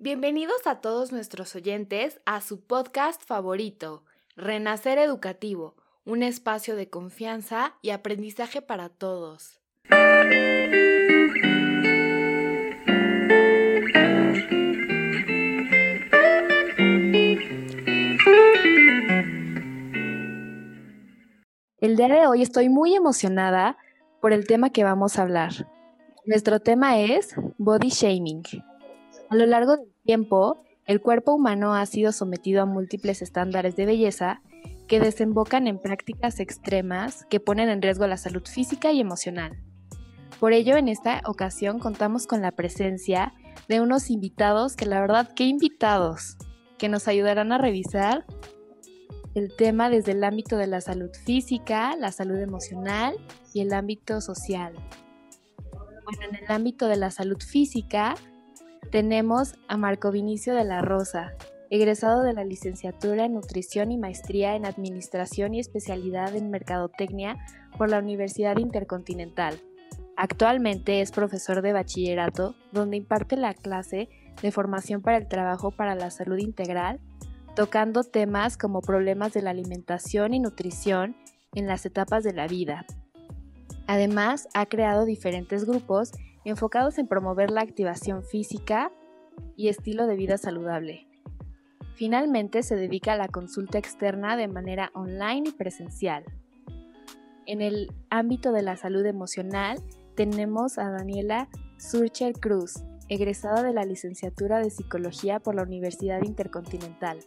Bienvenidos a todos nuestros oyentes a su podcast favorito, Renacer Educativo, un espacio de confianza y aprendizaje para todos. El día de hoy estoy muy emocionada por el tema que vamos a hablar. Nuestro tema es body shaming. A lo largo del tiempo, el cuerpo humano ha sido sometido a múltiples estándares de belleza que desembocan en prácticas extremas que ponen en riesgo la salud física y emocional. Por ello, en esta ocasión contamos con la presencia de unos invitados que la verdad, qué invitados, que nos ayudarán a revisar el tema desde el ámbito de la salud física, la salud emocional y el ámbito social. Bueno, en el ámbito de la salud física tenemos a Marco Vinicio de la Rosa, egresado de la licenciatura en Nutrición y Maestría en Administración y especialidad en Mercadotecnia por la Universidad Intercontinental. Actualmente es profesor de bachillerato, donde imparte la clase de formación para el trabajo para la salud integral, tocando temas como problemas de la alimentación y nutrición en las etapas de la vida. Además, ha creado diferentes grupos enfocados en promover la activación física y estilo de vida saludable. Finalmente se dedica a la consulta externa de manera online y presencial. En el ámbito de la salud emocional tenemos a Daniela Surcher Cruz, egresada de la licenciatura de Psicología por la Universidad Intercontinental.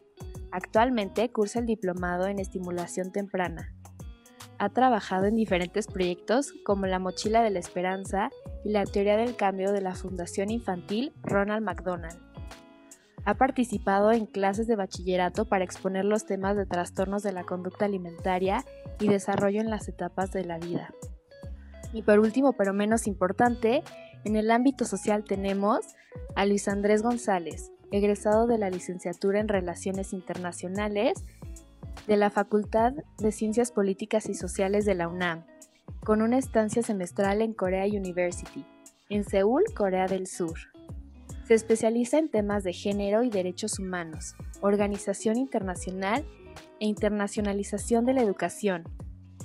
Actualmente cursa el diplomado en estimulación temprana. Ha trabajado en diferentes proyectos como la Mochila de la Esperanza y la Teoría del Cambio de la Fundación Infantil Ronald McDonald. Ha participado en clases de bachillerato para exponer los temas de trastornos de la conducta alimentaria y desarrollo en las etapas de la vida. Y por último, pero menos importante, en el ámbito social tenemos a Luis Andrés González, egresado de la licenciatura en Relaciones Internacionales de la Facultad de Ciencias Políticas y Sociales de la UNAM con una estancia semestral en Korea University, en Seúl, Corea del Sur. Se especializa en temas de género y derechos humanos, organización internacional e internacionalización de la educación.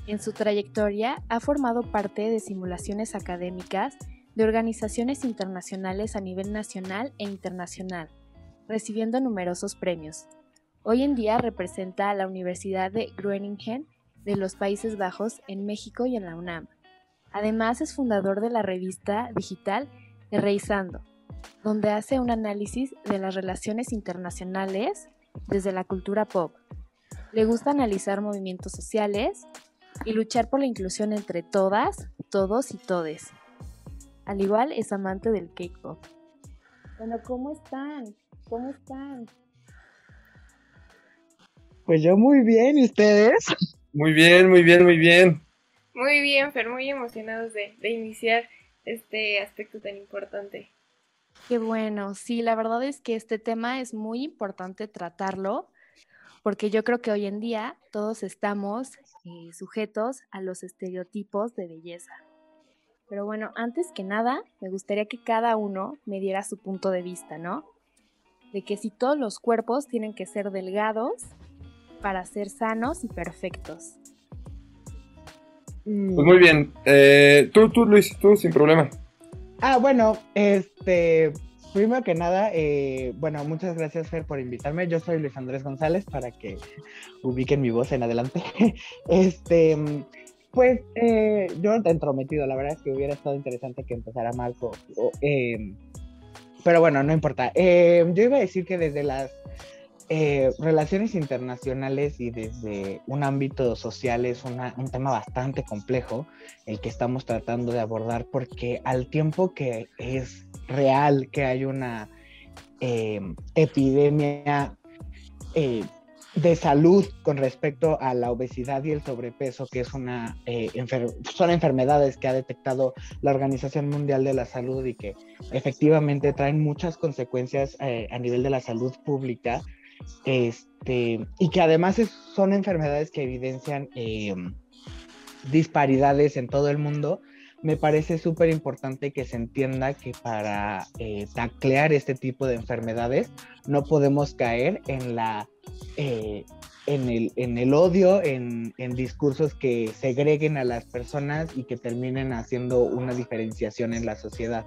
En su trayectoria ha formado parte de simulaciones académicas de organizaciones internacionales a nivel nacional e internacional, recibiendo numerosos premios. Hoy en día representa a la Universidad de Groningen de los Países Bajos en México y en la UNAM. Además es fundador de la revista digital Reizando, donde hace un análisis de las relaciones internacionales desde la cultura pop. Le gusta analizar movimientos sociales y luchar por la inclusión entre todas, todos y todes. Al igual es amante del K-pop. Bueno, ¿cómo están? ¿Cómo están? Pues yo muy bien, ¿y ustedes? Muy bien, muy bien, muy bien. Muy bien, Fer, muy emocionados de, iniciar este aspecto tan importante. Qué bueno, sí, la verdad es que este tema es muy importante tratarlo porque yo creo que hoy en día todos estamos eh, sujetos a los estereotipos de belleza. Pero bueno, antes que nada, me gustaría que cada uno me diera su punto de vista, ¿no? De que si todos los cuerpos tienen que ser delgados para ser sanos y perfectos. Mm. Pues muy bien. Eh, tú, tú, Luis, tú sin problema. Ah, bueno, este, primero que nada, eh, bueno, muchas gracias Fer por invitarme. Yo soy Luis Andrés González para que ubiquen mi voz en adelante. este, pues eh, yo te he entrometido, la verdad es que hubiera estado interesante que empezara Marco. Pero bueno, no importa. Yo iba a decir que desde las eh, relaciones internacionales y desde un ámbito social es un tema bastante complejo el que estamos tratando de abordar porque al tiempo que es real que hay una eh, epidemia eh, de salud con respecto a la obesidad y el sobrepeso, que es una, son enfermedades que ha detectado la Organización Mundial de la Salud y que efectivamente traen muchas consecuencias a nivel de la salud pública este, y que además son enfermedades que evidencian em, disparidades en todo el mundo. me parece súper importante que se entienda que para eh, taclear este tipo de enfermedades no podemos caer en la... Eh, en el, en el odio, en, en, discursos que segreguen a las personas y que terminen haciendo una diferenciación en la sociedad.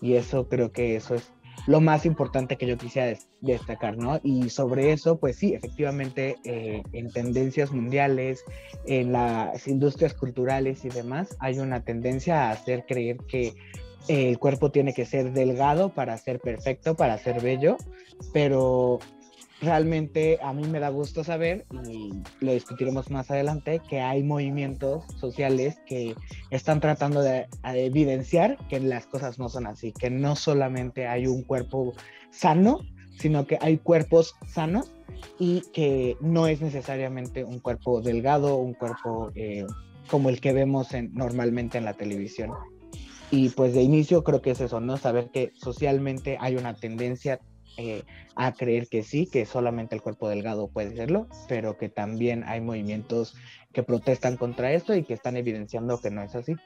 Y eso creo que eso es lo más importante que yo quisiera destacar, ¿no? Y sobre eso, pues sí, efectivamente, eh, en tendencias mundiales, en las industrias culturales y demás, hay una tendencia a hacer creer que el cuerpo tiene que ser delgado para ser perfecto, para ser bello, pero realmente a mí me da gusto saber, y lo discutiremos más adelante, que hay movimientos sociales que están tratando de, evidenciar que las cosas no son así, que no solamente hay un cuerpo sano, sino que hay cuerpos sanos y que no es necesariamente un cuerpo delgado, un cuerpo eh, como el que vemos normalmente en la televisión. Y pues de inicio creo que es eso, ¿no? Saber que socialmente hay una tendencia eh, a creer que sí, que solamente el cuerpo delgado puede serlo, pero que también hay movimientos que protestan contra esto y que están evidenciando que no es así.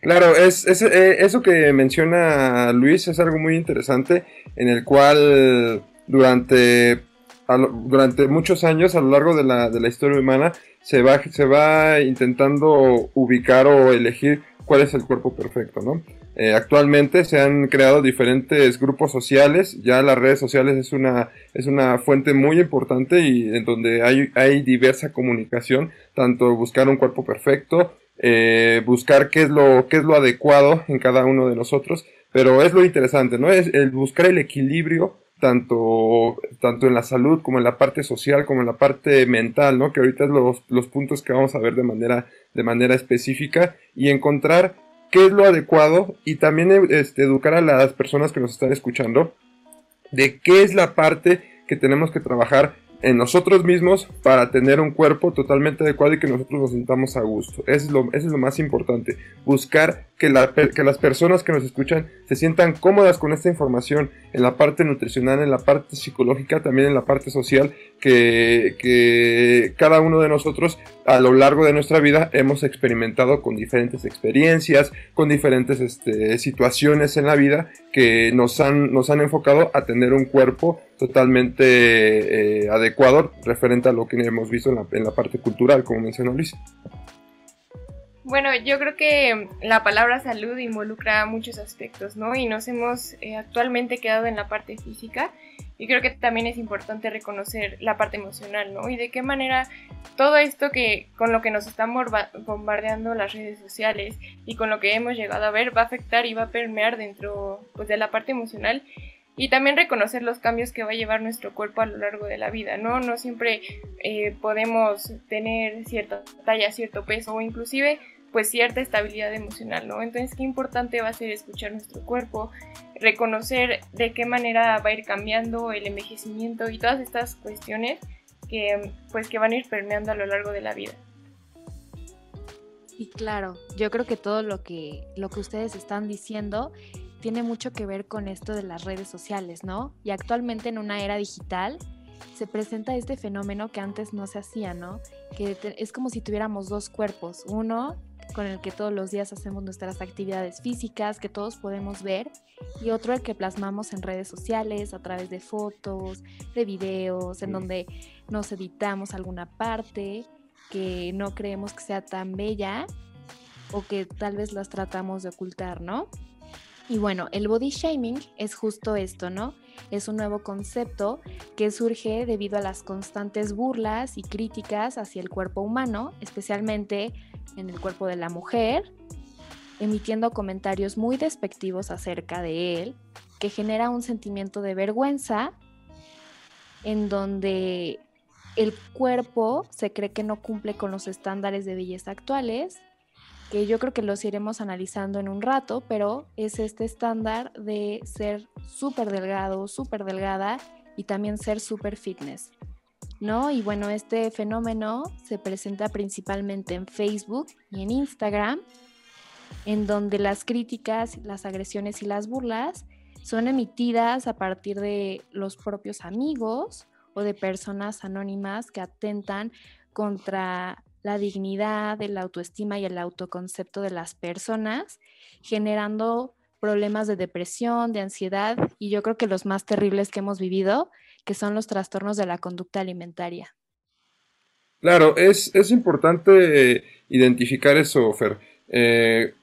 Claro, es, eh, eso que menciona Luis es algo muy interesante en el cual durante, durante muchos años a lo largo de la, de la historia humana se va, se va intentando ubicar o elegir cuál es el cuerpo perfecto, ¿no? Eh, actualmente se han creado diferentes grupos sociales, ya las redes sociales es una, es una fuente muy importante y en donde hay, hay diversa comunicación, tanto buscar un cuerpo perfecto, eh, buscar qué es, lo, qué es lo adecuado en cada uno de nosotros, pero es lo interesante, ¿no? Es el buscar el equilibrio tanto, tanto en la salud como en la parte social, como en la parte mental, ¿no? Que ahorita es los, los puntos que vamos a ver de manera, de manera específica y encontrar qué es lo adecuado y también este, educar a las personas que nos están escuchando de qué es la parte que tenemos que trabajar en nosotros mismos para tener un cuerpo totalmente adecuado y que nosotros nos sintamos a gusto. Eso es lo, es lo más importante. Buscar que, la, que las personas que nos escuchan se sientan cómodas con esta información en la parte nutricional, en la parte psicológica, también en la parte social, que cada uno de nosotros a lo largo de nuestra vida hemos experimentado con diferentes experiencias, con diferentes este, situaciones en la vida que nos han, nos han enfocado a tener un cuerpo totalmente eh, adecuado referente a lo que hemos visto en la, en la parte cultural, como mencionó Luis. Bueno, yo creo que la palabra salud involucra muchos aspectos, ¿no? Y nos hemos eh, actualmente quedado en la parte física y creo que también es importante reconocer la parte emocional, ¿no? Y de qué manera todo esto que con lo que nos están bombardeando las redes sociales y con lo que hemos llegado a ver va a afectar y va a permear dentro pues, de la parte emocional y también reconocer los cambios que va a llevar nuestro cuerpo a lo largo de la vida, ¿no? No siempre eh, podemos tener cierta talla, cierto peso o inclusive pues cierta estabilidad emocional, ¿no? Entonces, qué importante va a ser escuchar nuestro cuerpo, reconocer de qué manera va a ir cambiando el envejecimiento y todas estas cuestiones que pues que van a ir permeando a lo largo de la vida. Y claro, yo creo que todo lo que lo que ustedes están diciendo tiene mucho que ver con esto de las redes sociales, ¿no? Y actualmente en una era digital se presenta este fenómeno que antes no se hacía, ¿no? Que es como si tuviéramos dos cuerpos, uno con el que todos los días hacemos nuestras actividades físicas, que todos podemos ver, y otro el que plasmamos en redes sociales a través de fotos, de videos, en donde nos editamos alguna parte que no creemos que sea tan bella o que tal vez las tratamos de ocultar, ¿no? Y bueno, el body shaming es justo esto, ¿no? Es un nuevo concepto que surge debido a las constantes burlas y críticas hacia el cuerpo humano, especialmente en el cuerpo de la mujer, emitiendo comentarios muy despectivos acerca de él, que genera un sentimiento de vergüenza en donde el cuerpo se cree que no cumple con los estándares de belleza actuales que yo creo que los iremos analizando en un rato, pero es este estándar de ser súper delgado, súper delgada y también ser súper fitness. ¿No? Y bueno, este fenómeno se presenta principalmente en Facebook y en Instagram, en donde las críticas, las agresiones y las burlas son emitidas a partir de los propios amigos o de personas anónimas que atentan contra la dignidad, la autoestima y el autoconcepto de las personas, generando problemas de depresión, de ansiedad y yo creo que los más terribles que hemos vivido, que son los trastornos de la conducta alimentaria. Claro, es, importante identificar eso, Fer. Eh,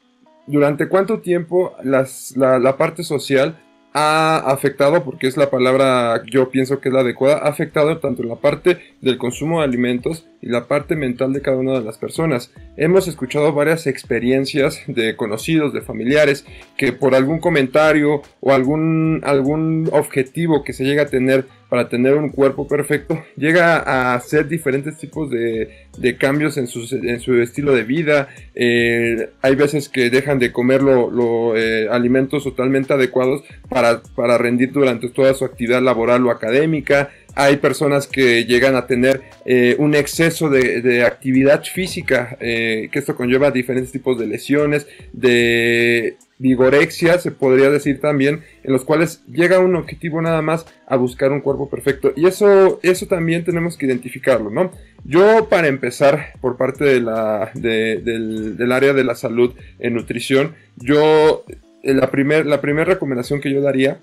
¿Durante cuánto tiempo la, la parte social ha afectado, porque es la palabra yo pienso que es la adecuada, ha afectado tanto la parte del consumo de alimentos y la parte mental de cada una de las personas. Hemos escuchado varias experiencias de conocidos, de familiares, que por algún comentario o algún, algún objetivo que se llega a tener para tener un cuerpo perfecto, llega a hacer diferentes tipos de, cambios en su, en su, estilo de vida. Eh, hay veces que dejan de comer los eh, alimentos totalmente adecuados para, para rendir durante toda su actividad laboral o académica hay personas que llegan a tener eh, un exceso de, actividad física, que esto conlleva diferentes tipos de lesiones, de vigorexia, se podría decir también, en los cuales llega un objetivo nada más a buscar un cuerpo perfecto. Y eso, eso también tenemos que identificarlo, ¿no? Yo, para empezar, por parte de la, del, área de la salud en nutrición, yo, eh, la primera la recomendación que yo daría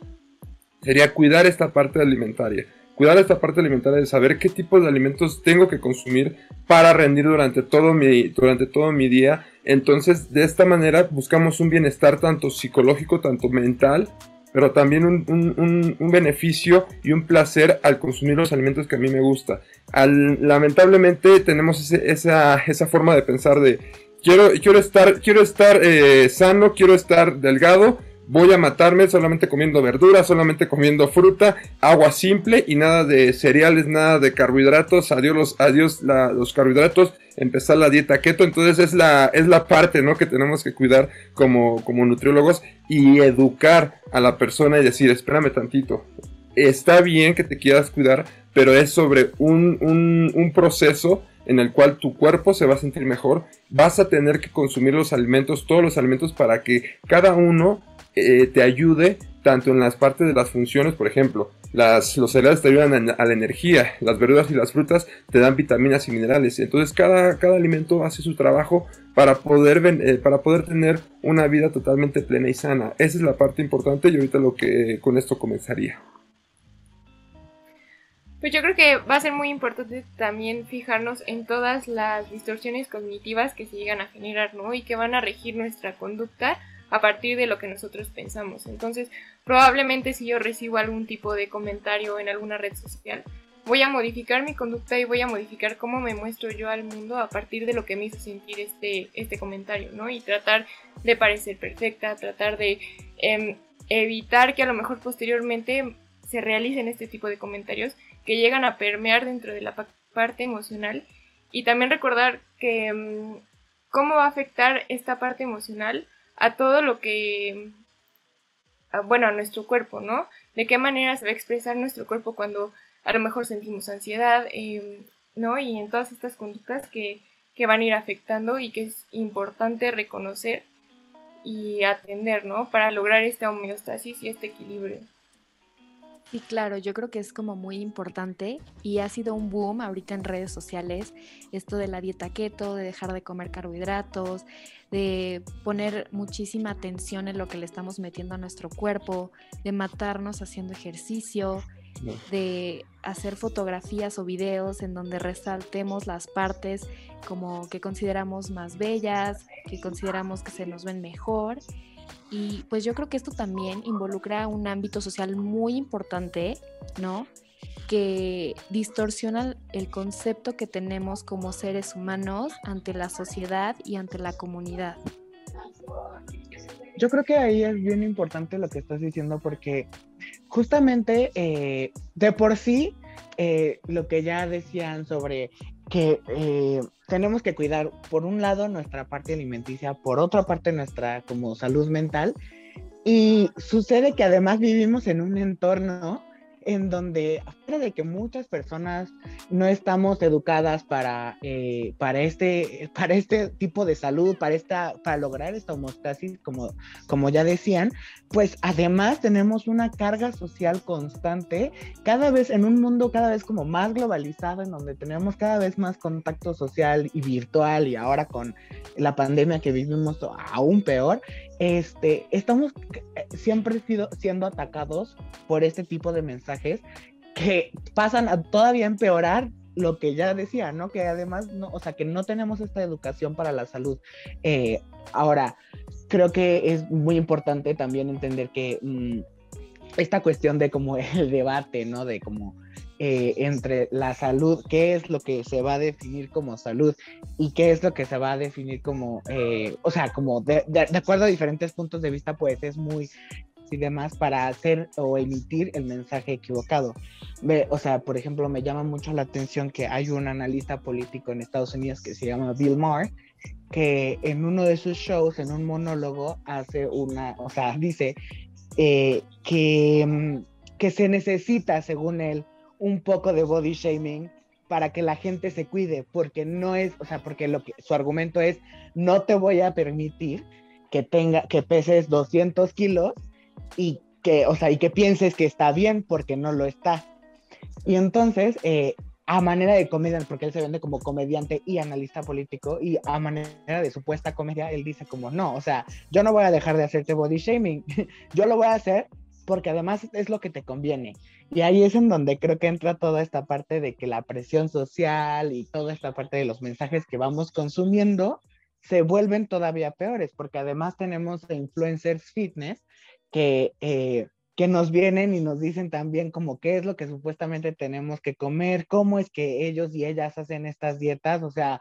sería cuidar esta parte alimentaria cuidar esta parte alimentaria de saber qué tipo de alimentos tengo que consumir para rendir durante todo mi, durante todo mi día. Entonces, de esta manera buscamos un bienestar tanto psicológico, tanto mental, pero también un, beneficio y un placer al consumir los alimentos que a mí me gusta. lamentablemente tenemos esa, esa forma de pensar de quiero, quiero estar, quiero estar eh, sano, quiero estar delgado, voy a matarme solamente comiendo verduras, solamente comiendo fruta, agua simple y nada de cereales, nada de carbohidratos, adiós los, adiós los carbohidratos, empezar la dieta keto, entonces es la, es la parte ¿no? que tenemos que cuidar como, como nutriólogos y educar a la persona y decir, espérame tantito, está bien que te quieras cuidar, pero es sobre un, un, un proceso en el cual tu cuerpo se va a sentir mejor, vas a tener que consumir los alimentos, todos los alimentos para que cada uno eh, te ayude tanto en las partes de las funciones, por ejemplo, las, los cereales te ayudan a, la energía, las verduras y las frutas te dan vitaminas y minerales. Entonces cada, cada alimento hace su trabajo para poder, eh, para poder tener una vida totalmente plena y sana. Esa es la parte importante y ahorita lo que con esto comenzaría. Pues yo creo que va a ser muy importante también fijarnos en todas las distorsiones cognitivas que se llegan a generar, ¿no? Y que van a regir nuestra conducta a partir de lo que nosotros pensamos. Entonces, probablemente si yo recibo algún tipo de comentario en alguna red social, voy a modificar mi conducta y voy a modificar cómo me muestro yo al mundo a partir de lo que me hizo sentir este, este comentario, ¿no? Y tratar de parecer perfecta, tratar de em, evitar que a lo mejor posteriormente se realicen este tipo de comentarios que llegan a permear dentro de la parte emocional y también recordar que em, cómo va a afectar esta parte emocional a todo lo que, bueno, a nuestro cuerpo, ¿no? De qué manera se va a expresar nuestro cuerpo cuando a lo mejor sentimos ansiedad, em, ¿no? Y en todas estas conductas que, que van a ir afectando y que es importante reconocer y atender, ¿no? Para lograr esta homeostasis y este equilibrio. Sí, claro, yo creo que es como muy importante y ha sido un boom ahorita en redes sociales esto de la dieta keto, de dejar de comer carbohidratos, de poner muchísima atención en lo que le estamos metiendo a nuestro cuerpo, de matarnos haciendo ejercicio, de hacer fotografías o videos en donde resaltemos las partes como que consideramos más bellas, que consideramos que se nos ven mejor y pues yo creo que esto también involucra un ámbito social muy importante, ¿no? Que distorsiona el concepto que tenemos como seres humanos ante la sociedad y ante la comunidad. Yo creo que ahí es bien importante lo que estás diciendo porque justamente eh, de por sí eh, lo que ya decían sobre que eh, tenemos que cuidar, por un lado, nuestra parte alimenticia, por otra parte, nuestra como salud mental. Y sucede que además vivimos en un entorno en donde, aparte de que muchas personas no estamos educadas para, eh, para, este, para este tipo de salud, para, esta, para lograr esta homostasis, como, como ya decían, pues además tenemos una carga social constante, cada vez en un mundo cada vez como más globalizado, en donde tenemos cada vez más contacto social y virtual, y ahora con la pandemia que vivimos aún peor, este, estamos eh, siempre siendo atacados por este tipo de mensajes que pasan a todavía empeorar lo que ya decía, ¿no? Que además, no, o sea, que no tenemos esta educación para la salud. Eh, ahora, creo que es muy importante también entender que mm, esta cuestión de como el debate, ¿no? De como eh, entre la salud, qué es lo que se va a definir como salud y qué es lo que se va a definir como, eh, o sea, como de, acuerdo a diferentes puntos de vista, pues es muy y demás para hacer o emitir el mensaje equivocado. o sea, por ejemplo, me llama mucho la atención que hay un analista político en Estados Unidos que se llama Bill Maher, que en uno de sus shows, en un monólogo, hace una, o sea, dice eh, que, mm, que se necesita, según él, un poco de body shaming para que la gente se cuide, porque no es, o sea, porque lo que su argumento es, no te voy a permitir que tenga, que peses 200 kilos y que, o sea, y que pienses que está bien porque no lo está. Y entonces, eh, a manera de comedia, porque él se vende como comediante y analista político, y a manera de supuesta comedia, él dice como, no, o sea, yo no voy a dejar de hacerte body shaming, yo lo voy a hacer porque además es lo que te conviene. Y ahí es en donde creo que entra toda esta parte de que la presión social y toda esta parte de los mensajes que vamos consumiendo se vuelven todavía peores, porque además tenemos influencers fitness que, eh, que nos vienen y nos dicen también como qué es lo que supuestamente tenemos que comer, cómo es que ellos y ellas hacen estas dietas, o sea,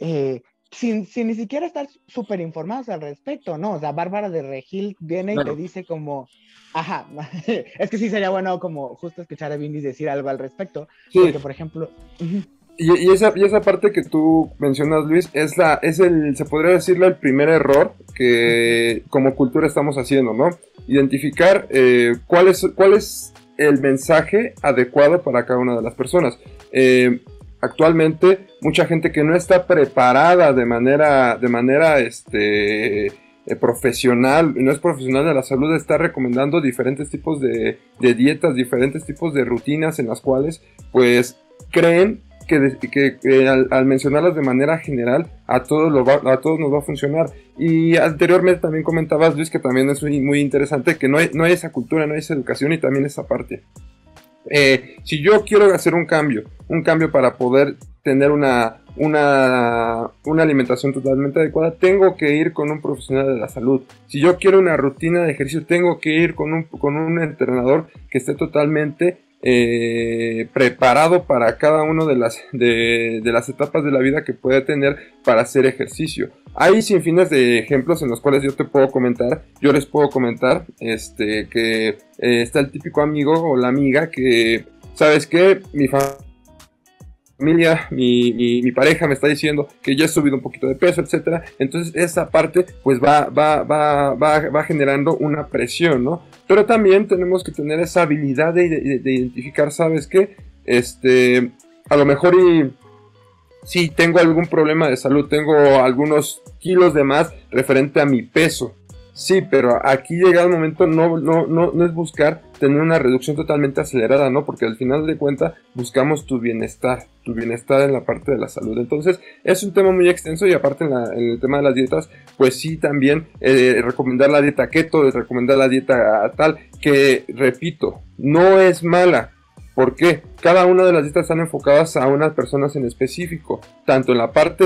eh, sin, sin, ni siquiera estar súper informados al respecto, ¿no? O sea, Bárbara de Regil viene y te dice como, ajá, es que sí sería bueno como justo escuchar a Vinny decir algo al respecto, porque por ejemplo... y, esa, y esa parte que tú mencionas, Luis, es, la, es el, se podría decirlo, el primer error que como cultura estamos haciendo, ¿no? Identificar eh, cuál, es, cuál es el mensaje adecuado para cada una de las personas. Eh, actualmente mucha gente que no está preparada de manera, de manera este, eh, profesional, no es profesional de la salud, está recomendando diferentes tipos de, dietas, diferentes tipos de rutinas en las cuales pues creen que, al, mencionarlas de manera general a todos, a todos nos va a funcionar. Y anteriormente también comentabas, Luis, que también es muy, interesante que no hay, no hay esa cultura, no hay esa educación y también esa parte. Eh, si yo quiero hacer un cambio, un cambio para poder tener una, una, una, alimentación totalmente adecuada, tengo que ir con un profesional de la salud. Si yo quiero una rutina de ejercicio, tengo que ir con un, con un entrenador que esté totalmente eh, preparado para cada una de las, de, las etapas de la vida que puede tener para hacer ejercicio. Hay sin fines de ejemplos en los cuales yo te puedo comentar, yo les puedo comentar, este, que eh, está el típico amigo o la amiga que, ¿sabes qué? Mi familia, mi, mi, pareja me está diciendo que ya he subido un poquito de peso, etcétera. Entonces esa parte pues va, va, va, va, va generando una presión, ¿no? Pero también tenemos que tener esa habilidad de, de, identificar, ¿sabes qué? Este, a lo mejor y si tengo algún problema de salud, tengo algunos kilos de más referente a mi peso. Sí, pero aquí llega el momento, no, no, no, no es buscar tener una reducción totalmente acelerada, ¿no? Porque al final de cuentas buscamos tu bienestar, tu bienestar en la parte de la salud. Entonces, es un tema muy extenso y aparte en, el tema de las dietas, pues sí también eh, recomendar la dieta keto, recomendar la dieta tal, que repito, no es mala, ¿Por qué? Cada una de las dietas están enfocadas a unas personas en específico, tanto en la parte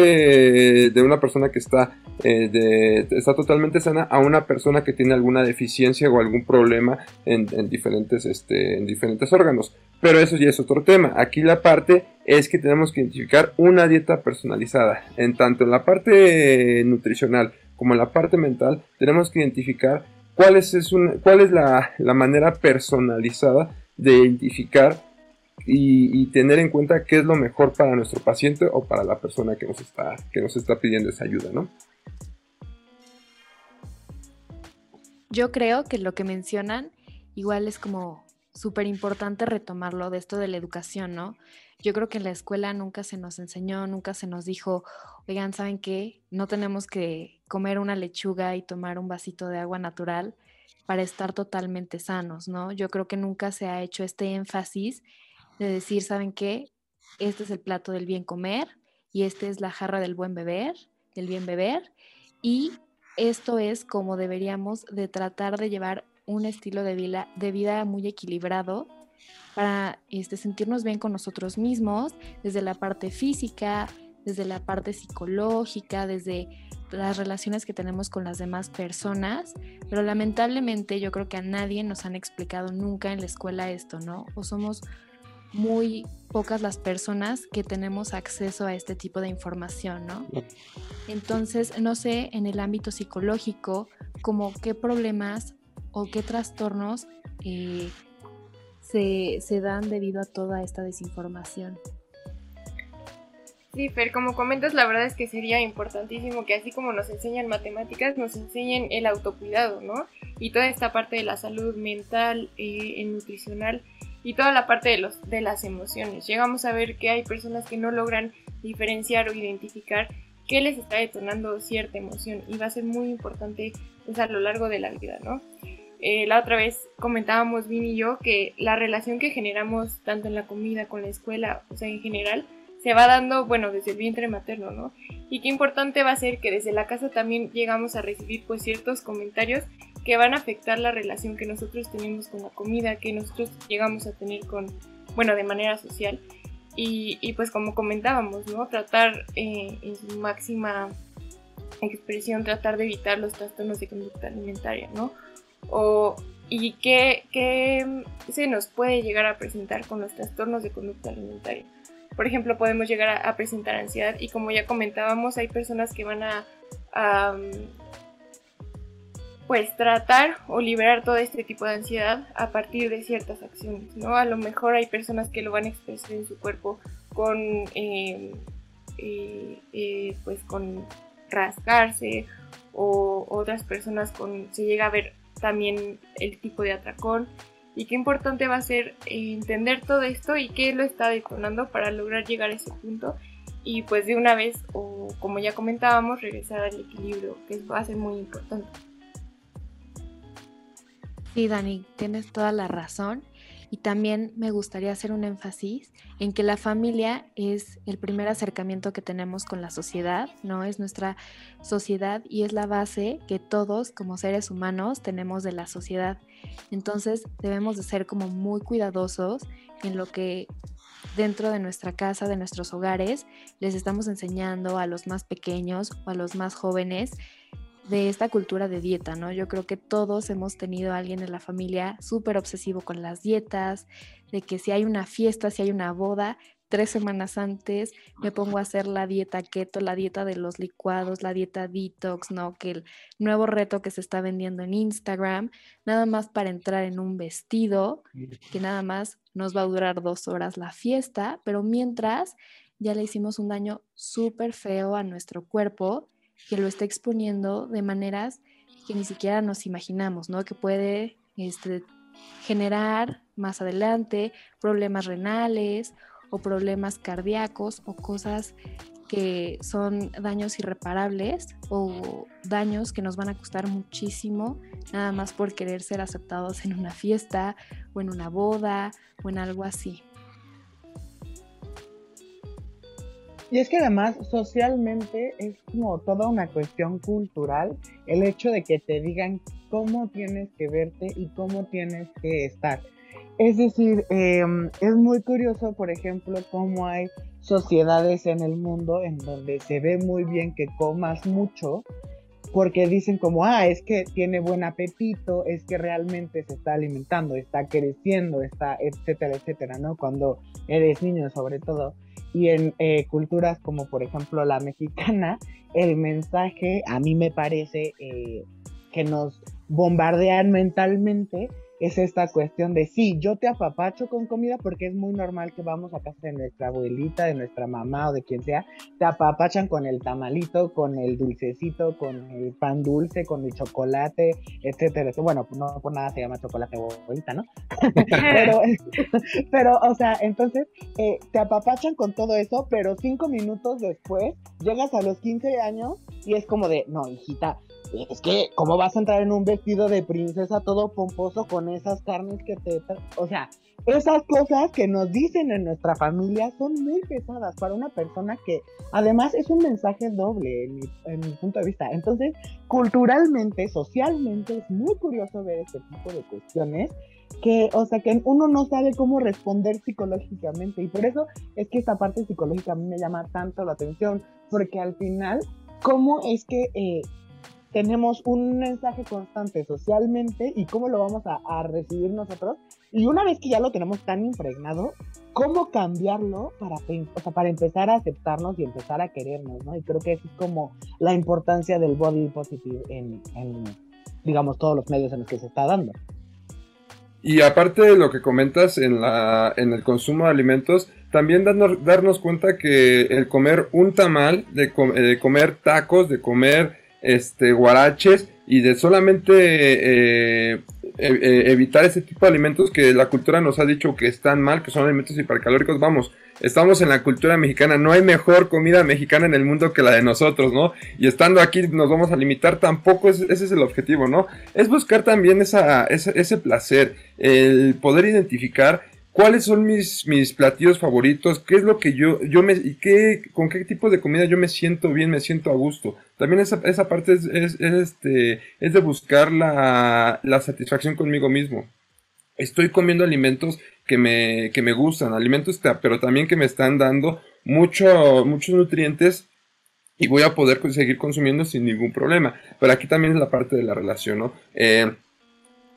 de una persona que está, eh, está totalmente sana a una persona que tiene alguna deficiencia o algún problema en, diferentes, este, en diferentes órganos. Pero eso ya es otro tema. Aquí la parte es que tenemos que identificar una dieta personalizada. En tanto en la parte nutricional como en la parte mental, tenemos que identificar cuál es, cuál es la, la manera personalizada de identificar y, tener en cuenta qué es lo mejor para nuestro paciente o para la persona que nos está, que nos está pidiendo esa ayuda, ¿no? Yo creo que lo que mencionan igual es como súper importante retomarlo de esto de la educación, ¿no? Yo creo que en la escuela nunca se nos enseñó, nunca se nos dijo, oigan, ¿saben qué? No tenemos que comer una lechuga y tomar un vasito de agua natural para estar totalmente sanos, ¿no? Yo creo que nunca se ha hecho este énfasis de decir, ¿saben qué? Este es el plato del bien comer y este es la jarra del buen beber, del bien beber y esto es como deberíamos de tratar de llevar un estilo de vida, de vida muy equilibrado para este, sentirnos bien con nosotros mismos, desde la parte física, desde la parte psicológica, desde las relaciones que tenemos con las demás personas, pero lamentablemente yo creo que a nadie nos han explicado nunca en la escuela esto, ¿no? O somos muy pocas las personas que tenemos acceso a este tipo de información, ¿no? Entonces, no sé, en el ámbito psicológico, como qué problemas o qué trastornos eh, se, se dan debido a toda esta desinformación. Sí, Fer, como comentas, la verdad es que sería importantísimo que así como nos enseñan matemáticas, nos enseñen el autocuidado, ¿no? Y toda esta parte de la salud mental, eh, nutricional y toda la parte de, los, de las emociones. Llegamos a ver que hay personas que no logran diferenciar o identificar qué les está detonando cierta emoción y va a ser muy importante pues, a lo largo de la vida, ¿no? Eh, la otra vez comentábamos Vin y yo que la relación que generamos tanto en la comida con la escuela, o sea, en general, se va dando, bueno, desde el vientre materno, ¿no? Y qué importante va a ser que desde la casa también llegamos a recibir pues ciertos comentarios que van a afectar la relación que nosotros tenemos con la comida, que nosotros llegamos a tener con, bueno, de manera social. Y, pues como comentábamos, ¿no? Tratar eh, en su máxima expresión, tratar de evitar los trastornos de conducta alimentaria, ¿no? O, y qué, qué se nos puede llegar a presentar con los trastornos de conducta alimentaria. Por ejemplo, podemos llegar a, presentar ansiedad y como ya comentábamos, hay personas que van a, pues tratar o liberar todo este tipo de ansiedad a partir de ciertas acciones, ¿no? A lo mejor hay personas que lo van a expresar en su cuerpo con, eh, eh, eh, pues con rascarse o otras personas con, se llega a ver también el tipo de atracón y qué importante va a ser entender todo esto y qué lo está detonando para lograr llegar a ese punto y pues de una vez o como ya comentábamos regresar al equilibrio que va a ser muy importante. Sí, Dani, tienes toda la razón. Y también me gustaría hacer un énfasis en que la familia es el primer acercamiento que tenemos con la sociedad, ¿no? Es nuestra sociedad y es la base que todos como seres humanos tenemos de la sociedad. Entonces debemos de ser como muy cuidadosos en lo que dentro de nuestra casa, de nuestros hogares, les estamos enseñando a los más pequeños o a los más jóvenes de esta cultura de dieta, ¿no? Yo creo que todos hemos tenido a alguien en la familia súper obsesivo con las dietas, de que si hay una fiesta, si hay una boda, tres semanas antes me pongo a hacer la dieta keto, la dieta de los licuados, la dieta detox, ¿no? Que el nuevo reto que se está vendiendo en Instagram, nada más para entrar en un vestido, que nada más nos va a durar dos horas la fiesta, pero mientras ya le hicimos un daño súper feo a nuestro cuerpo que lo está exponiendo de maneras que ni siquiera nos imaginamos, ¿no? Que puede este, generar más adelante problemas renales o problemas cardíacos o cosas que son daños irreparables o daños que nos van a costar muchísimo nada más por querer ser aceptados en una fiesta o en una boda o en algo así. Y es que además socialmente es como toda una cuestión cultural el hecho de que te digan cómo tienes que verte y cómo tienes que estar. Es decir, em, es muy curioso, por ejemplo, cómo hay sociedades en el mundo en donde se ve muy bien que comas mucho, porque dicen como, ah, es que tiene buen apetito, es que realmente se está alimentando, está creciendo, está, etcétera, etcétera, ¿no? Cuando eres niño sobre todo y en eh, culturas como por ejemplo la mexicana, el mensaje a mí me parece eh, que nos bombardean mentalmente es esta cuestión de sí, yo te apapacho con comida porque es muy normal que vamos a casa de nuestra abuelita, de nuestra mamá o de quien sea, te apapachan con el tamalito, con el dulcecito, con el pan dulce, con el chocolate, etcétera. Bueno, no por nada se llama chocolate abuelita, ¿no? pero, pero, o sea, entonces eh, te apapachan con todo eso, pero cinco minutos después llegas a los 15 años y es como de, no, hijita, es que, ¿cómo vas a entrar en un vestido de princesa todo pomposo con esas carnes que te... O sea, esas cosas que nos dicen en nuestra familia son muy pesadas para una persona que además es un mensaje doble en mi, punto de vista. Entonces, culturalmente, socialmente, es muy curioso ver este tipo de cuestiones que, o sea, que uno no sabe cómo responder psicológicamente. Y por eso es que esta parte psicológica me llama tanto la atención, porque al final, ¿cómo es que eh, tenemos un mensaje constante socialmente y cómo lo vamos a, recibir nosotros. Y una vez que ya lo tenemos tan impregnado, ¿cómo cambiarlo para, para empezar a aceptarnos y empezar a querernos? ¿no? Y creo que es como la importancia del body positive en, digamos, todos los medios en los que se está dando. Y aparte de lo que comentas en, la, en el consumo de alimentos, también darnos, darnos cuenta que el comer un tamal, de, de comer tacos, de comer este, guaraches y de solamente eh, e, e, evitar ese tipo de alimentos que la cultura nos ha dicho que están mal, que son alimentos hipercalóricos. Vamos, estamos en la cultura mexicana, no hay mejor comida mexicana en el mundo que la de nosotros, ¿no? Y estando aquí nos vamos a limitar, tampoco ese es el objetivo, ¿no? Es buscar también esa, ese placer, el poder identificar cuáles son mis, mis platillos favoritos, qué es lo que yo, yo me, y qué, con qué tipo de comida yo me siento bien, me siento a gusto. También esa, esa parte es, es, este, es de buscar la, la satisfacción conmigo mismo. Estoy comiendo alimentos que me, que me gustan, alimentos, pero también que me están dando mucho, muchos nutrientes y voy a poder seguir consumiendo sin ningún problema. Pero aquí también es la parte de la relación, ¿no? Eh,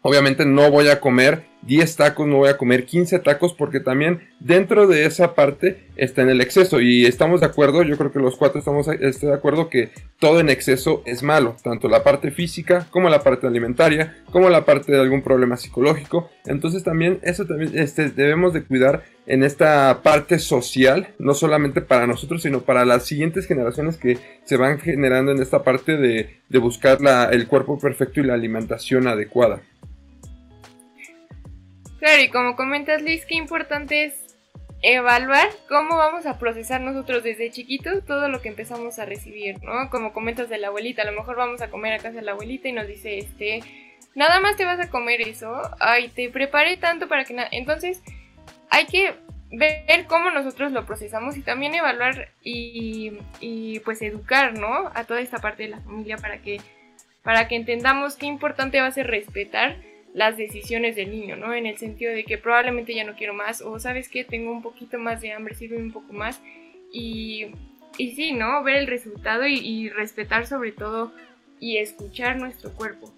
obviamente no voy a comer 10 tacos, no voy a comer 15 tacos porque también dentro de esa parte está en el exceso y estamos de acuerdo, yo creo que los cuatro estamos de acuerdo que todo en exceso es malo, tanto la parte física como la parte alimentaria, como la parte de algún problema psicológico, entonces también eso también este, debemos de cuidar en esta parte social, no solamente para nosotros, sino para las siguientes generaciones que se van generando en esta parte de, de buscar la, el cuerpo perfecto y la alimentación adecuada. Claro, y como comentas Liz, qué importante es evaluar cómo vamos a procesar nosotros desde chiquitos todo lo que empezamos a recibir, ¿no? Como comentas de la abuelita, a lo mejor vamos a comer a casa de la abuelita y nos dice, este, nada más te vas a comer eso, ay, te preparé tanto para que nada, entonces hay que ver cómo nosotros lo procesamos y también evaluar y, y, pues educar, ¿no? A toda esta parte de la familia para que, para que entendamos qué importante va a ser respetar las decisiones del niño, ¿no? En el sentido de que probablemente ya no quiero más o sabes que tengo un poquito más de hambre, sirve un poco más y, y sí, ¿no? Ver el resultado y, y respetar sobre todo y escuchar nuestro cuerpo.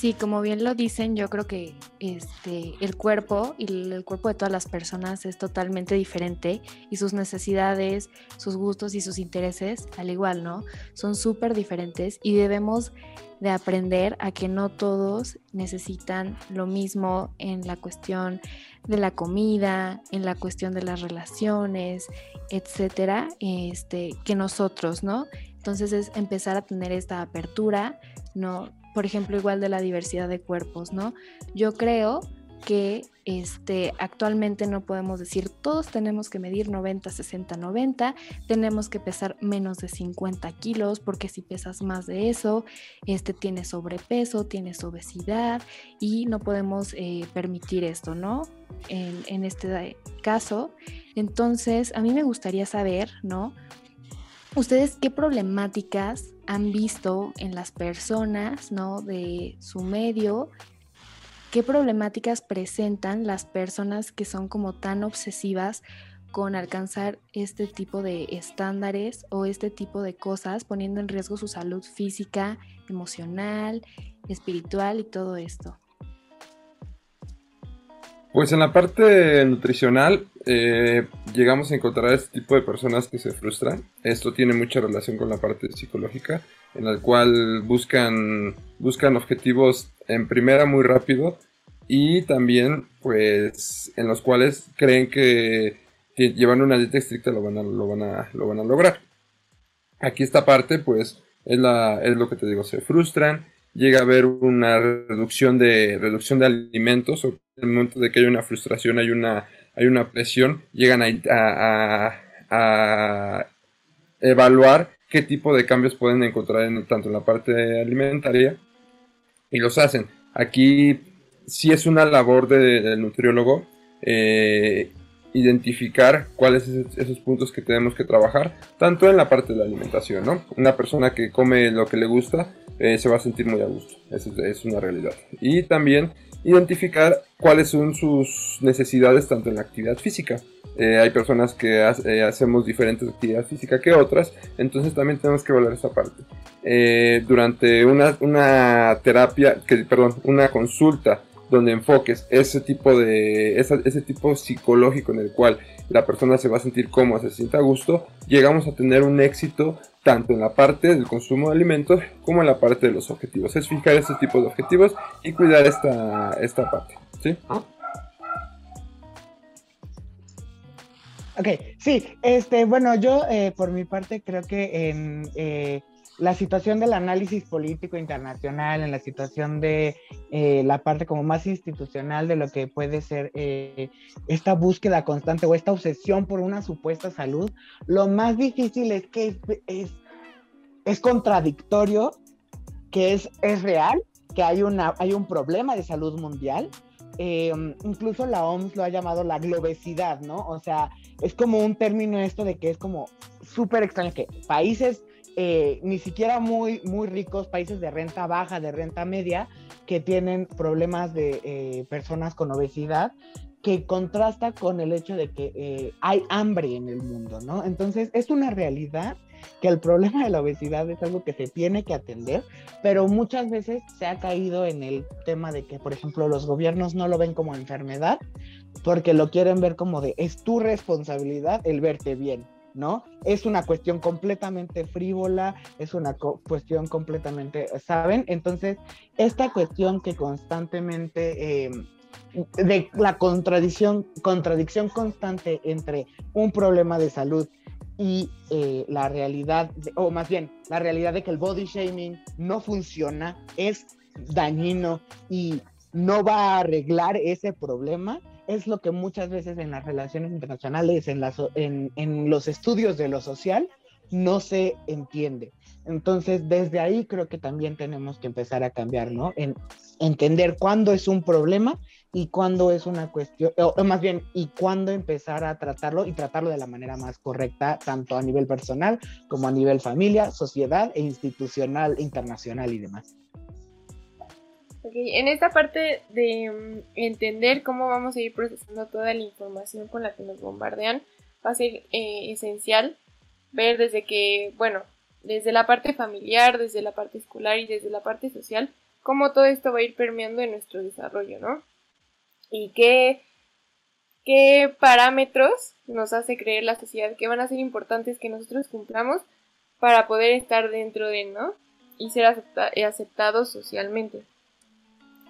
Sí, como bien lo dicen, yo creo que este, el cuerpo y el cuerpo de todas las personas es totalmente diferente y sus necesidades, sus gustos y sus intereses, al igual, ¿no? Son súper diferentes y debemos de aprender a que no todos necesitan lo mismo en la cuestión de la comida, en la cuestión de las relaciones, etcétera, este, que nosotros, ¿no? Entonces es empezar a tener esta apertura, ¿no? Por ejemplo, igual de la diversidad de cuerpos, ¿no? Yo creo que este, actualmente no podemos decir todos tenemos que medir 90, 60, 90, tenemos que pesar menos de 50 kilos, porque si pesas más de eso, este, tienes sobrepeso, tienes obesidad y no podemos eh, permitir esto, ¿no? En, en este caso. Entonces, a mí me gustaría saber, ¿no? ¿Ustedes qué problemáticas han visto en las personas ¿no? de su medio? ¿Qué problemáticas presentan las personas que son como tan obsesivas con alcanzar este tipo de estándares o este tipo de cosas, poniendo en riesgo su salud física, emocional, espiritual y todo esto? Pues en la parte nutricional, eh, llegamos a encontrar este tipo de personas que se frustran. Esto tiene mucha relación con la parte psicológica, en la cual buscan, buscan objetivos en primera muy rápido y también pues en los cuales creen que, llevando una dieta estricta lo van a, lo van a, lo van a lograr. Aquí esta parte pues es, la, es lo que te digo, se frustran, llega a haber una reducción de, reducción de alimentos, o en el momento de que hay una frustración, hay una, hay una presión, llegan a, a, evaluar qué tipo de cambios pueden encontrar en, tanto en la parte alimentaria y los hacen. Aquí sí es una labor del nutriólogo eh, identificar cuáles son esos puntos que tenemos que trabajar, tanto en la parte de la alimentación, ¿no? Una persona que come lo que le gusta eh, se va a sentir muy a gusto, eso es una realidad. Y también identificar cuáles son sus necesidades tanto en la actividad física. Eh, hay personas que hacemos diferentes actividades físicas que otras, entonces también tenemos que evaluar esa parte. durante una, una terapia, que, perdón, una consulta donde enfoques ese tipo de ese, tipo psicológico en el cual la persona se va a sentir cómoda, se sienta a gusto, llegamos a tener un éxito tanto en la parte del consumo de alimentos como en la parte de los objetivos. Es fijar ese tipo de objetivos y cuidar esta, esta parte. ¿sí? Ok, sí, este, bueno, yo eh, por mi parte creo que en eh, la situación del análisis político internacional, en la situación de eh, la parte como más institucional de lo que puede ser eh, esta búsqueda constante o esta obsesión por una supuesta salud, lo más difícil es que es, es, contradictorio, que es, es real, que hay, una, hay un problema de salud mundial. Eh, incluso la OMS lo ha llamado la globesidad, ¿no? O sea, es como un término esto de que es como súper extraño que países eh, ni siquiera muy, muy ricos, países de renta baja, de renta media, que tienen problemas de eh, personas con obesidad, que contrasta con el hecho de que eh, hay hambre en el mundo, ¿no? Entonces, es una realidad que el problema de la obesidad es algo que se tiene que atender, pero muchas veces se ha caído en el tema de que, por ejemplo, los gobiernos no lo ven como enfermedad, porque lo quieren ver como de es tu responsabilidad el verte bien. ¿No? Es una cuestión completamente frívola, es una cuestión completamente, ¿saben? Entonces, esta cuestión que constantemente... Em, de la contradicción, contradicción constante entre un problema de salud y eh, la realidad, o más bien, la realidad de que el body shaming no funciona, es dañino y no va a arreglar ese problema, es lo que muchas veces en las relaciones internacionales, en, en, en los estudios de lo social, no se entiende. Entonces, desde ahí creo que también tenemos que empezar a cambiar, ¿no? En entender cuándo es un problema y cuándo es una cuestión, o más bien, y cuándo empezar a tratarlo y tratarlo de la manera más correcta, tanto a nivel personal como a nivel familia, sociedad e institucional, internacional y demás. En esta parte de mm, entender cómo vamos a ir procesando toda la información con la que nos bombardean, va a ser eh, esencial ver desde que, bueno, desde la parte familiar, desde la parte escolar y desde la parte social, cómo todo esto va a ir permeando en nuestro desarrollo, ¿no? Y qué, qué parámetros nos hace creer la sociedad que van a ser importantes que nosotros cumplamos para poder estar dentro de, ¿no? Y ser aceptados socialmente.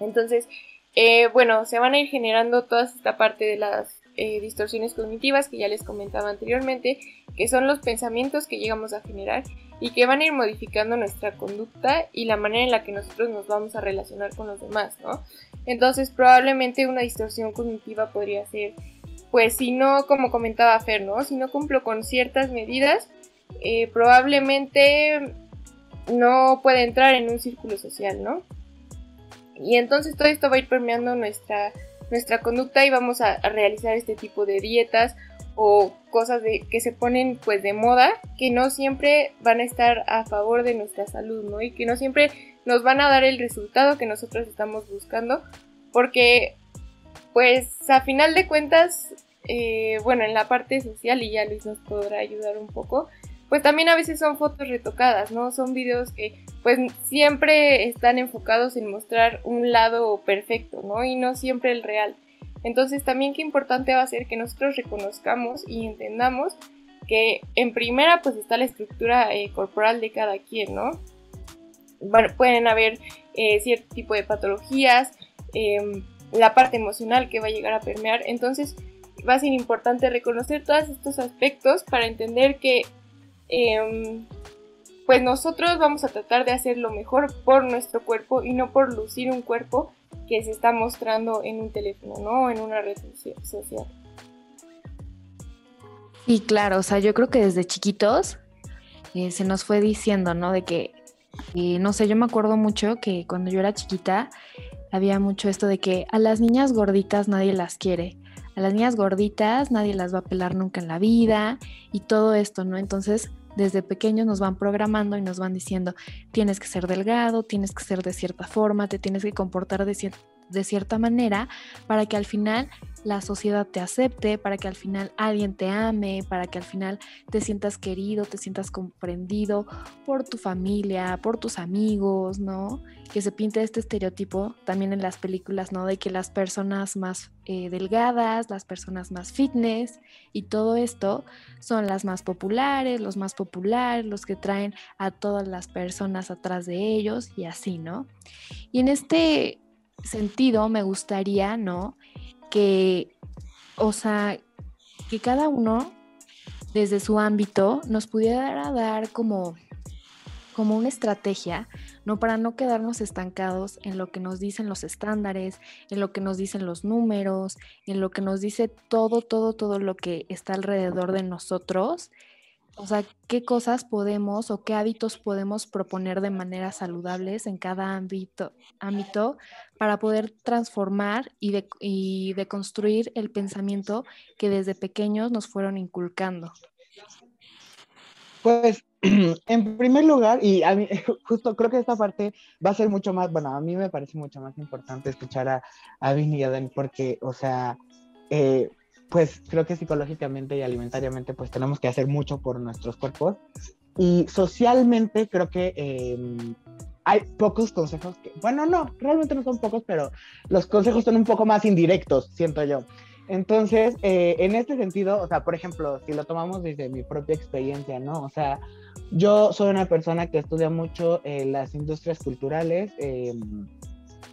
Entonces, eh, bueno, se van a ir generando toda esta parte de las eh, distorsiones cognitivas que ya les comentaba anteriormente, que son los pensamientos que llegamos a generar y que van a ir modificando nuestra conducta y la manera en la que nosotros nos vamos a relacionar con los demás, ¿no? Entonces, probablemente una distorsión cognitiva podría ser, pues, si no, como comentaba Fer, ¿no? Si no cumplo con ciertas medidas, eh, probablemente no puede entrar en un círculo social, ¿no? Y entonces todo esto va a ir permeando nuestra, nuestra conducta y vamos a, realizar este tipo de dietas o cosas de, que se ponen pues de moda que no siempre van a estar a favor de nuestra salud, ¿no? Y que no siempre nos van a dar el resultado que nosotros estamos buscando porque pues a final de cuentas, eh, bueno, en la parte social y ya Luis nos podrá ayudar un poco, pues también a veces son fotos retocadas, ¿no? Son videos que pues siempre están enfocados en mostrar un lado perfecto, ¿no? Y no siempre el real. Entonces también qué importante va a ser que nosotros reconozcamos y entendamos que en primera pues está la estructura eh, corporal de cada quien, ¿no? Bueno, pueden haber eh, cierto tipo de patologías, em, la parte emocional que va a llegar a permear, entonces va a ser importante reconocer todos estos aspectos para entender que em, pues nosotros vamos a tratar de hacer lo mejor por nuestro cuerpo y no por lucir un cuerpo que se está mostrando en un teléfono, ¿no? En una red social. Sí, claro, o sea, yo creo que desde chiquitos eh, se nos fue diciendo, ¿no? De que, eh, no sé, yo me acuerdo mucho que cuando yo era chiquita había mucho esto de que a las niñas gorditas nadie las quiere, a las niñas gorditas nadie las va a pelar nunca en la vida y todo esto, ¿no? Entonces, desde pequeños nos van programando y nos van diciendo, tienes que ser delgado, tienes que ser de cierta forma, te tienes que comportar de, de cierta manera para que al final la sociedad te acepte, para que al final alguien te ame, para que al final te sientas querido, te sientas comprendido por tu familia, por tus amigos, ¿no? Que se pinte este estereotipo también en las películas, ¿no? De que las personas más eh, delgadas, las personas más fitness y todo esto son las más populares, los más populares, los que traen a todas las personas atrás de ellos y así, ¿no? Y en este sentido me gustaría, ¿no? Que, o sea, que cada uno desde su ámbito nos pudiera dar como, como una estrategia, ¿no? Para no quedarnos estancados en lo que nos dicen los estándares, en lo que nos dicen los números, en lo que nos dice todo, todo, todo lo que está alrededor de nosotros o sea, qué cosas podemos o qué hábitos podemos proponer de manera saludables en cada ámbito, ámbito para poder transformar y, de, y deconstruir el pensamiento que desde pequeños nos fueron inculcando. Pues en primer lugar, y a mí, justo creo que esta parte va a ser mucho más, bueno, a mí me parece mucho más importante escuchar a, a y a Dan porque, o sea, eh, pues creo que psicológicamente y alimentariamente pues tenemos que hacer mucho por nuestros cuerpos y socialmente creo que em, hay pocos consejos que, bueno, no, realmente no son pocos, pero los consejos son un poco más indirectos, siento yo. Entonces, eh, en este sentido, o sea, por ejemplo, si lo tomamos desde mi propia experiencia, ¿no? O sea, yo soy una persona que estudia mucho eh, las industrias culturales.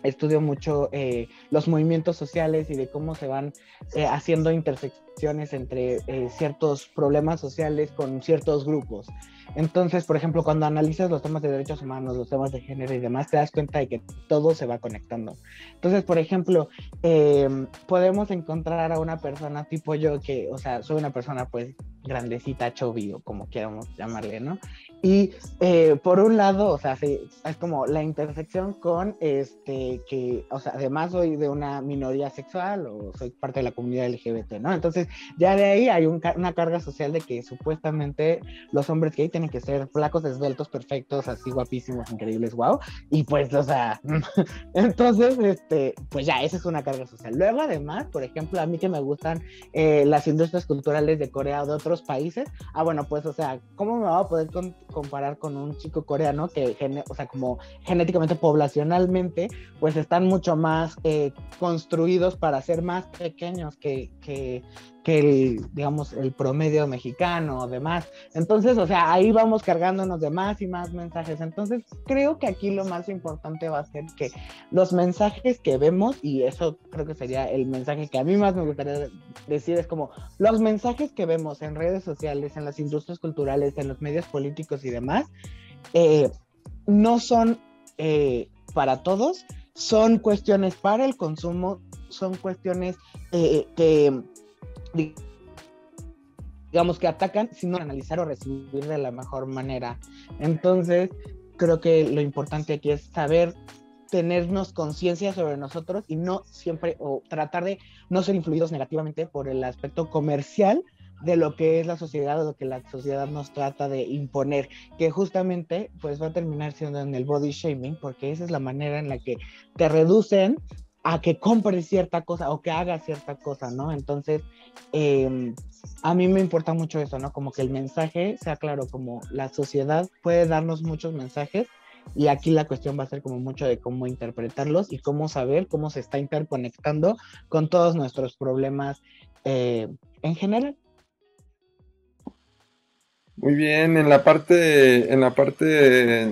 Estudio mucho eh, los movimientos sociales y de cómo se van eh, haciendo intersecciones entre eh, ciertos problemas sociales con ciertos grupos. Entonces, por ejemplo, cuando analizas los temas de derechos humanos, los temas de género y demás, te das cuenta de que todo se va conectando. Entonces, por ejemplo, em, podemos encontrar a una persona tipo yo que, o sea, soy una persona pues grandecita, chovio, como queramos llamarle, ¿no? Y eh, por un lado, o sea, es como la intersección con este, que, o sea, además soy de una minoría sexual o soy parte de la comunidad LGBT, ¿no? Entonces, ya de ahí hay una carga social de que supuestamente los hombres gay tienen que ser flacos, esbeltos, perfectos, así guapísimos, increíbles, wow. Y pues, o sea, entonces, este, pues ya, esa es una carga social. Luego, además, por ejemplo, a mí que me gustan eh, las industrias culturales de Corea o de otros países, ah, bueno, pues, o sea, ¿cómo me va a poder comparar con un chico coreano que, o sea, como genéticamente, poblacionalmente, pues están mucho más eh, construidos para ser más pequeños que, que, que el, digamos, el promedio mexicano o demás. Entonces, o sea, ahí vamos cargándonos de más y más mensajes. Entonces, creo que aquí lo más importante va a ser que los mensajes que vemos, y eso creo que sería el mensaje que a mí más me gustaría decir, es como los mensajes que vemos en redes sociales, en las industrias culturales, en los medios políticos y demás, eh, no son eh, para todos, son cuestiones para el consumo, son cuestiones eh, que digamos que atacan sin analizar o recibir de la mejor manera. Entonces, creo que lo importante aquí es saber tenernos conciencia sobre nosotros y no siempre o tratar de no ser influidos negativamente por el aspecto comercial de lo que es la sociedad o lo que la sociedad nos trata de imponer, que justamente pues va a terminar siendo en el body shaming, porque esa es la manera en la que te reducen a que compres cierta cosa o que hagas cierta cosa, ¿no? Entonces, em, a mí me importa mucho eso, ¿no? Como que el mensaje sea claro, como la sociedad puede darnos muchos mensajes Y aquí la cuestión va a ser como mucho de cómo interpretarlos y cómo saber cómo se está interconectando con todos nuestros problemas eh, en general. Muy bien, en la parte, en la parte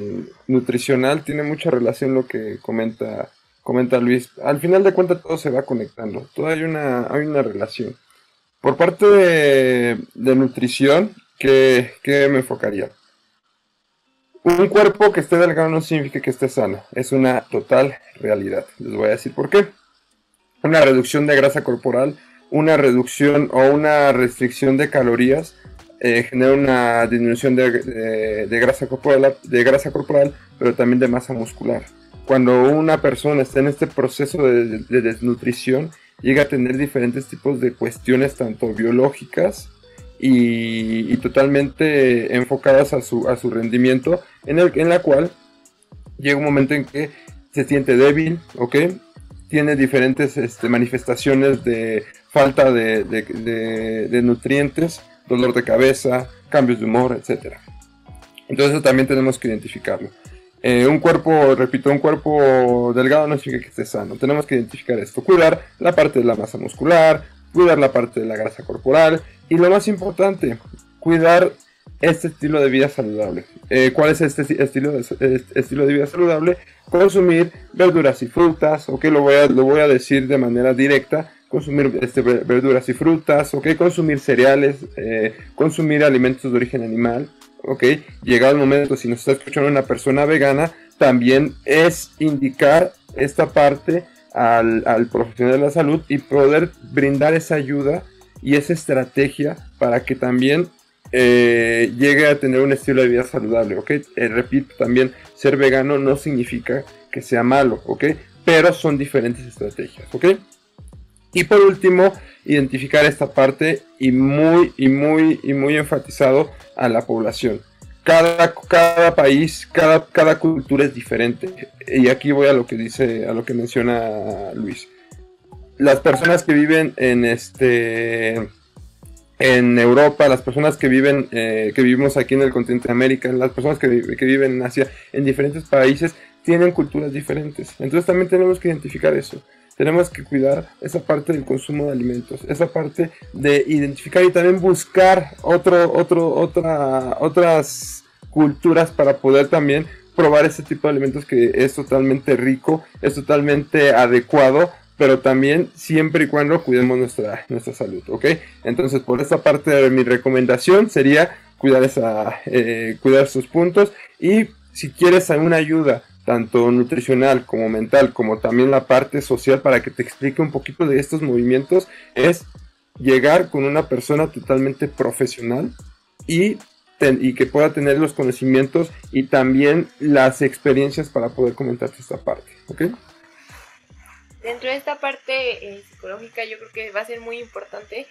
nutricional tiene mucha relación lo que comenta, comenta Luis. Al final de cuentas todo se va conectando, todo hay una, hay una relación. Por parte de, nutrición, ¿qué, ¿qué, me enfocaría? Un cuerpo que esté delgado no significa que esté sano, es una total realidad. Les voy a decir por qué. Una reducción de grasa corporal, una reducción o una restricción de calorías eh, genera una disminución de, grasa corporal, de grasa corporal, pero también de masa muscular. Cuando una persona está en este proceso de, desnutrición, llega a tener diferentes tipos de cuestiones, tanto biológicas y, totalmente enfocadas a su, a su rendimiento, en, el, en la cual llega un momento en que se siente débil, ¿ok? Tiene diferentes este, manifestaciones de falta de nutrientes dolor de cabeza, cambios de humor, etc. Entonces también tenemos que identificarlo. Eh, un cuerpo, repito, un cuerpo delgado no significa que esté sano. Tenemos que identificar esto, cuidar la parte de la masa muscular, cuidar la parte de la grasa corporal y lo más importante, cuidar este estilo de vida saludable. Eh, ¿Cuál es este estilo de, estilo de vida saludable? Consumir verduras y frutas, ok, lo voy a, lo voy a decir de manera directa, consumir este, verduras y frutas, ok, consumir cereales, eh, consumir alimentos de origen animal, ok, llegado el momento, si nos está escuchando una persona vegana, también es indicar esta parte al, profesional de la salud y poder brindar esa ayuda y esa estrategia para que también eh, llegue a tener un estilo de vida saludable, ¿ok? Eh, repito, también ser vegano no significa que sea malo, ¿ok? Pero son diferentes estrategias, ¿ok? Y por último, identificar esta parte y muy, y muy, y muy enfatizado a la población. Cada, cada país, cada, cada cultura es diferente. Y aquí voy a lo que dice, a lo que menciona Luis. Las personas que viven en este en Europa, las personas que viven, eh, que vivimos aquí en el continente de América, las personas que, que, viven en Asia, en diferentes países, tienen culturas diferentes. Entonces también tenemos que identificar eso tenemos que cuidar esa parte del consumo de alimentos, esa parte de identificar y también buscar otro, otro, otra, otras culturas para poder también probar ese tipo de alimentos que es totalmente rico, es totalmente adecuado, pero también siempre y cuando cuidemos nuestra, nuestra salud, ¿ok? Entonces por esta parte de mi recomendación sería cuidar, esa, eh, cuidar sus puntos y si quieres alguna ayuda tanto nutricional como mental, como también la parte social, para que te explique un poquito de estos movimientos, es llegar con una persona totalmente profesional y, y que pueda tener los conocimientos y también las experiencias para poder comentarte esta parte, ¿ok? Dentro de esta parte eh, psicológica yo creo que va a ser muy importante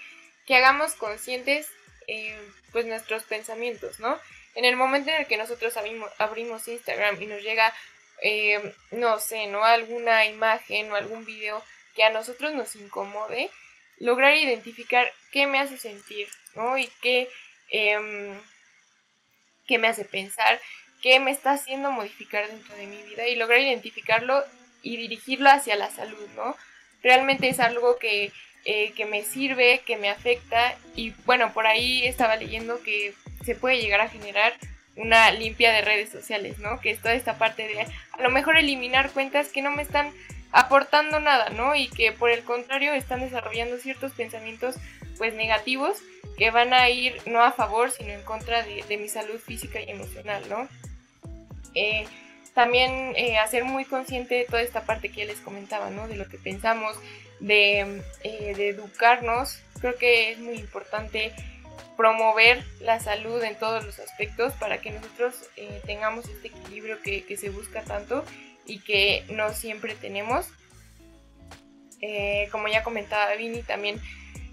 que hagamos conscientes eh, pues nuestros pensamientos, ¿no? En el momento en el que nosotros abrimos, abrimos Instagram y nos llega eh, no sé, ¿no? Alguna imagen o algún video que a nosotros nos incomode, lograr identificar qué me hace sentir, ¿no? Y qué, em, qué me hace pensar, qué me está haciendo modificar dentro de mi vida y lograr identificarlo y dirigirlo hacia la salud, ¿no? Realmente es algo que, eh, que me sirve, que me afecta y bueno, por ahí estaba leyendo que se puede llegar a generar una limpia de redes sociales, ¿no? Que es toda esta parte de a lo mejor eliminar cuentas que no me están aportando nada, ¿no? Y que por el contrario están desarrollando ciertos pensamientos pues negativos que van a ir no a favor sino en contra de, mi salud física y emocional, ¿no? Eh, también eh, hacer muy consciente de toda esta parte que ya les comentaba, ¿no? De lo que pensamos, de, eh, de educarnos. Creo que es muy importante promover la salud en todos los aspectos para que nosotros eh, tengamos este equilibrio que, se busca tanto y que no siempre tenemos. Eh, como ya comentaba Vini, también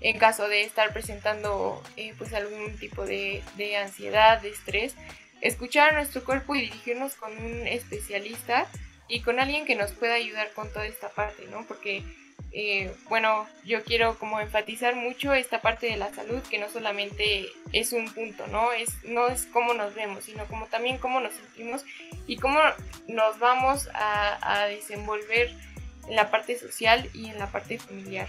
en caso de estar presentando eh, pues algún tipo de, de, ansiedad, de estrés, escuchar a nuestro cuerpo y dirigirnos con un especialista y con alguien que nos pueda ayudar con toda esta parte, ¿no? Porque eh, bueno, yo quiero como enfatizar mucho esta parte de la salud, que no solamente es un punto, ¿no? Es, no es cómo nos vemos, sino como también cómo nos sentimos y cómo nos vamos a, a desenvolver en la parte social y en la parte familiar.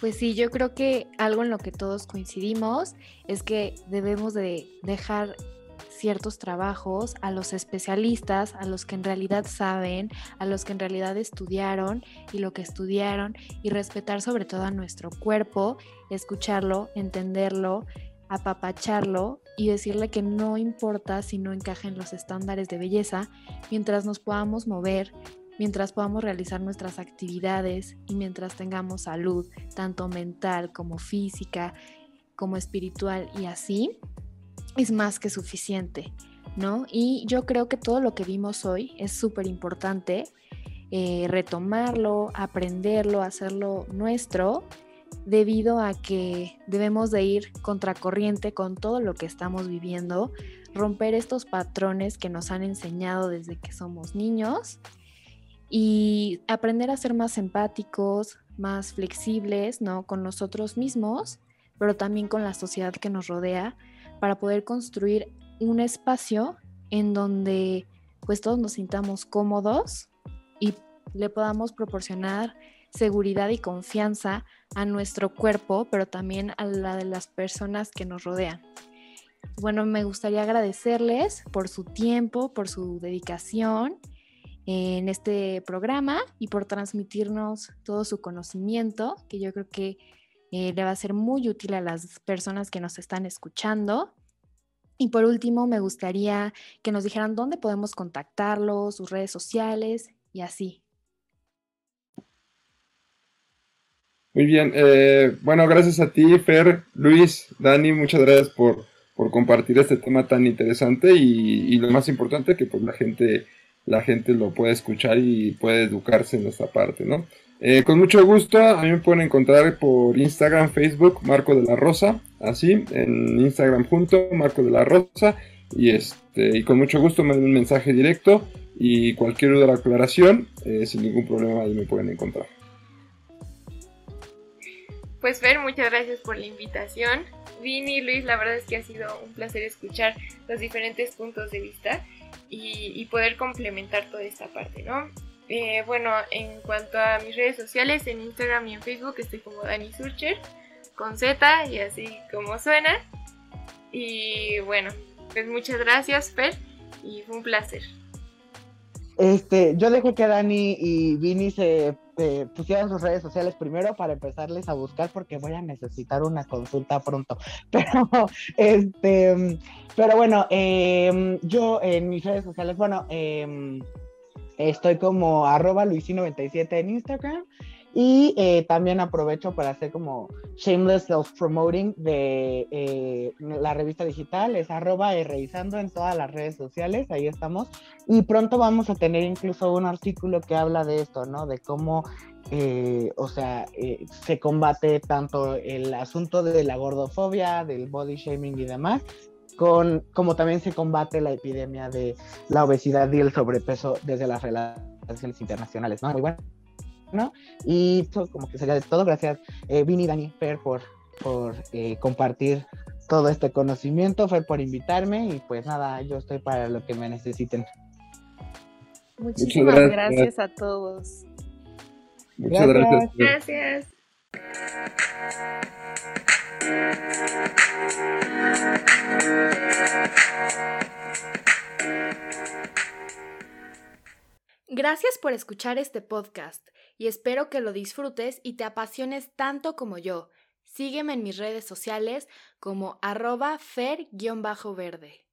Pues sí, yo creo que algo en lo que todos coincidimos es que debemos de dejar ciertos trabajos a los especialistas, a los que en realidad saben, a los que en realidad estudiaron y lo que estudiaron y respetar sobre todo a nuestro cuerpo, escucharlo, entenderlo, apapacharlo y decirle que no importa si no encaja en los estándares de belleza, mientras nos podamos mover, mientras podamos realizar nuestras actividades y mientras tengamos salud, tanto mental como física, como espiritual y así, es más que suficiente, ¿no? Y yo creo que todo lo que vimos hoy es súper importante eh, retomarlo, aprenderlo, hacerlo nuestro, debido a que debemos de ir contracorriente con todo lo que estamos viviendo, romper estos patrones que nos han enseñado desde que somos niños y aprender a ser más empáticos, más flexibles, ¿no? Con nosotros mismos, pero también con la sociedad que nos rodea, para poder construir un espacio en donde pues todos nos sintamos cómodos y le podamos proporcionar seguridad y confianza a nuestro cuerpo, pero también a la de las personas que nos rodean. Bueno, me gustaría agradecerles por su tiempo, por su dedicación en este programa y por transmitirnos todo su conocimiento, que yo creo que eh, le va a ser muy útil a las personas que nos están escuchando. Y por último, me gustaría que nos dijeran dónde podemos contactarlos, sus redes sociales y así. Muy bien, eh, bueno, gracias a ti, Fer, Luis, Dani, muchas gracias por, compartir este tema tan interesante y, lo más importante que pues la gente, la gente lo puede escuchar y puede educarse en esta parte, ¿no? Eh, con mucho gusto, a mí me pueden encontrar por Instagram, Facebook, Marco de la Rosa, así, en Instagram junto, Marco de la Rosa, y este, y con mucho gusto me den un mensaje directo y cualquier duda o aclaración, eh, sin ningún problema ahí me pueden encontrar. Pues Fer, muchas gracias por la invitación. Vini Luis, la verdad es que ha sido un placer escuchar los diferentes puntos de vista y poder complementar toda esta parte, ¿no? Eh, bueno, en cuanto a mis redes sociales, en Instagram y en Facebook estoy como Dani Surcher, con Z y así como suena. Y bueno, pues muchas gracias, Fer, y fue un placer. Este, yo dejé que Dani y Vini se pusieran sus redes sociales primero para empezarles a buscar porque voy a necesitar una consulta pronto. Pero, este, pero bueno, em, yo en mis redes sociales, bueno, eh, Estoy como arroba luisino97 en Instagram. Y eh, también aprovecho para hacer como shameless self-promoting de eh, la revista digital, es arroba revisando en todas las redes sociales, ahí estamos. Y pronto vamos a tener incluso un artículo que habla de esto, ¿no? De cómo, eh, o sea, se combate tanto el asunto de la gordofobia, del body shaming y demás, con como también se combate la epidemia de la obesidad y el sobrepeso desde las relaciones internacionales, ¿no? Muy bueno. ¿no? Y eso como que sería de todo. Gracias, eh, Vini y Dani Fer, por, por eh, compartir todo este conocimiento, Fer, por invitarme y pues nada, yo estoy para lo que me necesiten. Muchísimas gracias. a todos. Muchas gracias. Gracias. Gracias por escuchar este podcast y espero que lo disfrutes y te apasiones tanto como yo. Sígueme en mis redes sociales como arroba fer-verde.